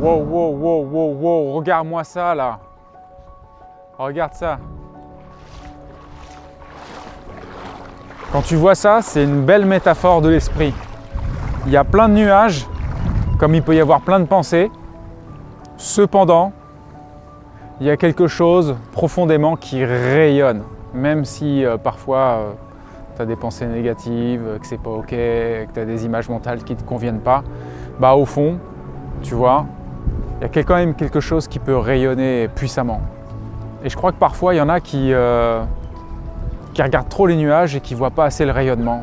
Wow, wow, wow, wow, wow, regarde-moi ça là. Regarde ça. Quand tu vois ça, c'est une belle métaphore de l'esprit. Il y a plein de nuages, comme il peut y avoir plein de pensées. Cependant, il y a quelque chose profondément qui rayonne, même si euh, parfois tu as des pensées négatives, que c'est pas ok, que tu as des images mentales qui ne te conviennent pas. Bah au fond, tu vois, il y a quand même quelque chose qui peut rayonner puissamment. Et je crois que parfois il y en a qui, euh, qui regardent trop les nuages et qui ne voient pas assez le rayonnement,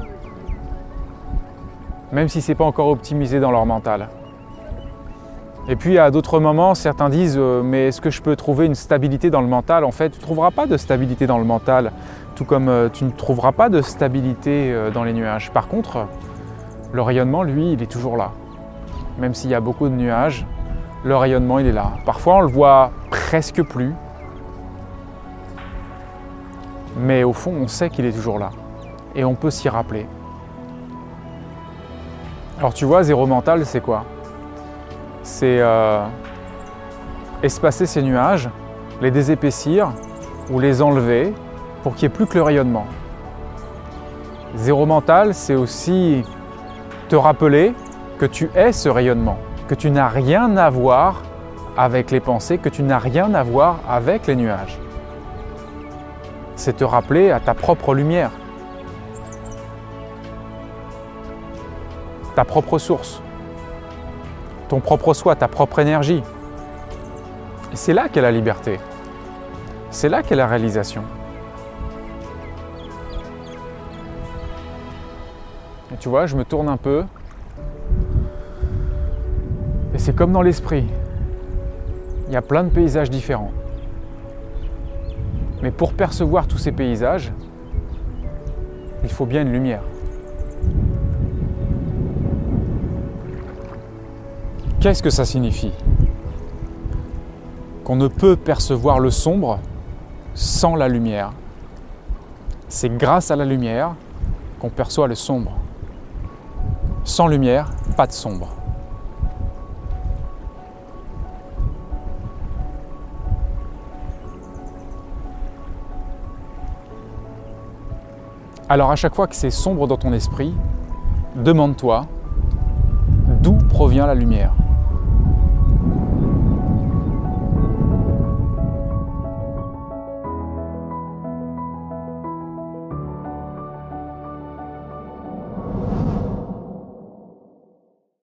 même si ce n'est pas encore optimisé dans leur mental. Et puis à d'autres moments, certains disent euh, mais est-ce que je peux trouver une stabilité dans le mental? En fait, tu ne trouveras pas de stabilité dans le mental, tout comme euh, tu ne trouveras pas de stabilité dans les nuages. Par contre, le rayonnement, lui, il est toujours là. Même s'il y a beaucoup de nuages, le rayonnement, il est là. Parfois, on le voit presque plus, mais au fond, on sait qu'il est toujours là. Et on peut s'y rappeler. Alors tu vois, zéro mental, c'est quoi? C'est euh, espacer ces nuages, les désépaissir ou les enlever pour qu'il n'y ait plus que le rayonnement. Zéro mental, c'est aussi te rappeler que tu es ce rayonnement, que tu n'as rien à voir avec les pensées, que tu n'as rien à voir avec les nuages c'est te rappeler à ta propre lumière, ta propre source, ton propre soi, ta propre énergie. Et c'est là qu'est la liberté. C'est là qu'est la réalisation. Et tu vois, je me tourne un peu. Et c'est comme dans l'esprit. Il y a plein de paysages différents. Mais pour percevoir tous ces paysages, il faut bien une lumière. Qu'est-ce que ça signifie? Qu'on ne peut percevoir le sombre sans la lumière. C'est grâce à la lumière qu'on perçoit le sombre. Sans lumière, pas de sombre. Alors à chaque fois que c'est sombre dans ton esprit, demande-toi d'où provient la lumière?